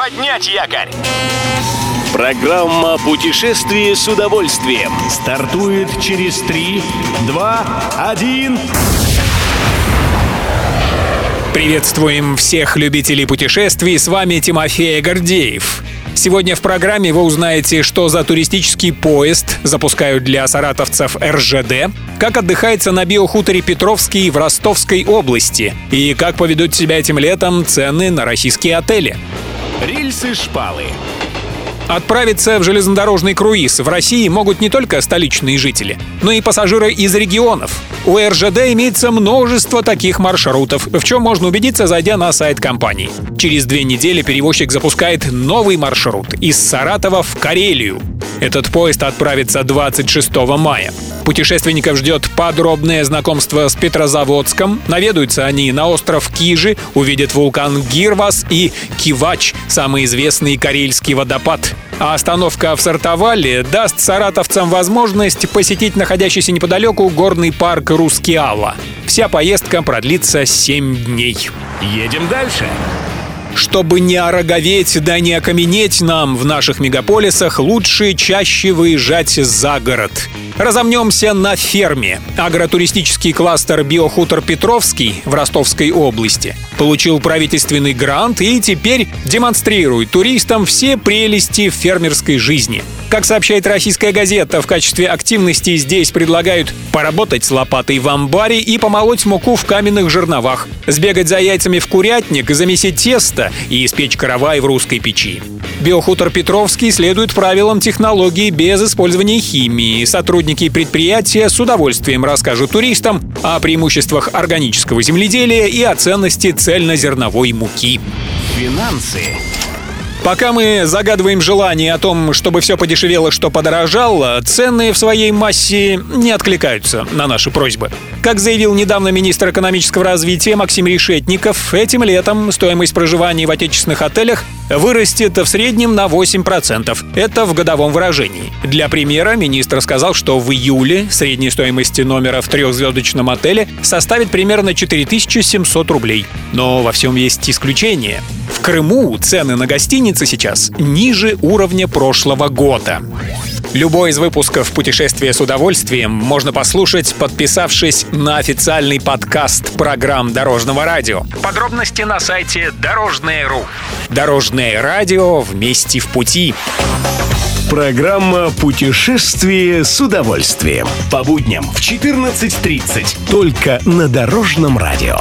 Поднять якорь! Программа «Путешествие с удовольствием» стартует через 3, 2, 1... Приветствуем всех любителей путешествий, с вами Тимофей Гордеев. Сегодня в программе вы узнаете, что за туристический поезд запускают для саратовцев РЖД, как отдыхается на биохуторе Петровский в Ростовской области и как поведут себя этим летом цены на российские отели. Рельсы-шпалы Отправиться в железнодорожный круиз в России могут не только столичные жители, но и пассажиры из регионов. У РЖД имеется множество таких маршрутов, в чем можно убедиться, зайдя на сайт компании. Через две недели перевозчик запускает новый маршрут из Саратова в Карелию. Этот поезд отправится 26 мая. Путешественников ждет подробное знакомство с Петрозаводском. Наведаются они на остров Кижи, увидят вулкан Гирвас и Кивач, самый известный карельский водопад. А остановка в Сартовале даст саратовцам возможность посетить находящийся неподалеку горный парк Рускеала. Вся поездка продлится 7 дней. Едем дальше. Чтобы не ороговеть да не окаменеть нам в наших мегаполисах, лучше чаще выезжать за город. Разомнемся на ферме. Агротуристический кластер «Биохутор Петровский» в Ростовской области получил правительственный грант и теперь демонстрирует туристам все прелести фермерской жизни. Как сообщает российская газета, в качестве активности здесь предлагают поработать с лопатой в амбаре и помолоть муку в каменных жерновах, сбегать за яйцами в курятник, замесить тесто и испечь каравай в русской печи. Биохутор Петровский следует правилам технологии без использования химии. Сотрудники предприятия с удовольствием расскажут туристам о преимуществах органического земледелия и о ценности цельнозерновой муки. Финансы Пока мы загадываем желание о том, чтобы все подешевело, что подорожало, цены в своей массе не откликаются на наши просьбы. Как заявил недавно министр экономического развития Максим Решетников, этим летом стоимость проживания в отечественных отелях вырастет в среднем на 8%. Это в годовом выражении. Для примера министр сказал, что в июле средняя стоимость номера в трехзвездочном отеле составит примерно 4700 рублей. Но во всем есть исключение. В Крыму цены на гостиницы сейчас ниже уровня прошлого года. Любой из выпусков «Путешествие с удовольствием» можно послушать, подписавшись на официальный подкаст программ Дорожного радио. Подробности на сайте Дорожное.ру. Дорожное радио вместе в пути. Программа «Путешествие с удовольствием». По будням в 14.30. Только на Дорожном радио.